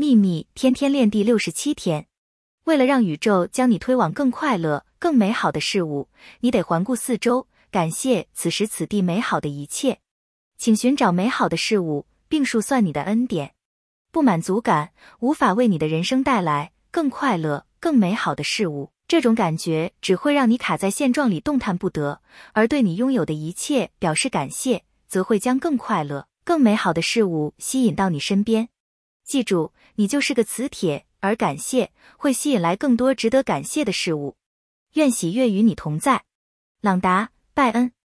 秘密天天练第六十七天。为了让宇宙将你推往更快乐、更美好的事物，你得环顾四周，感谢此时此地美好的一切。请寻找美好的事物，并数算你的恩典。不满足感无法为你的人生带来更快乐、更美好的事物。这种感觉只会让你卡在现状里动弹不得，而对你拥有的一切表示感谢，则会将更快乐、更美好的事物吸引到你身边。记住，你就是个磁铁，而感谢会吸引来更多值得感谢的事物。愿喜悦与你同在，朗达·拜恩。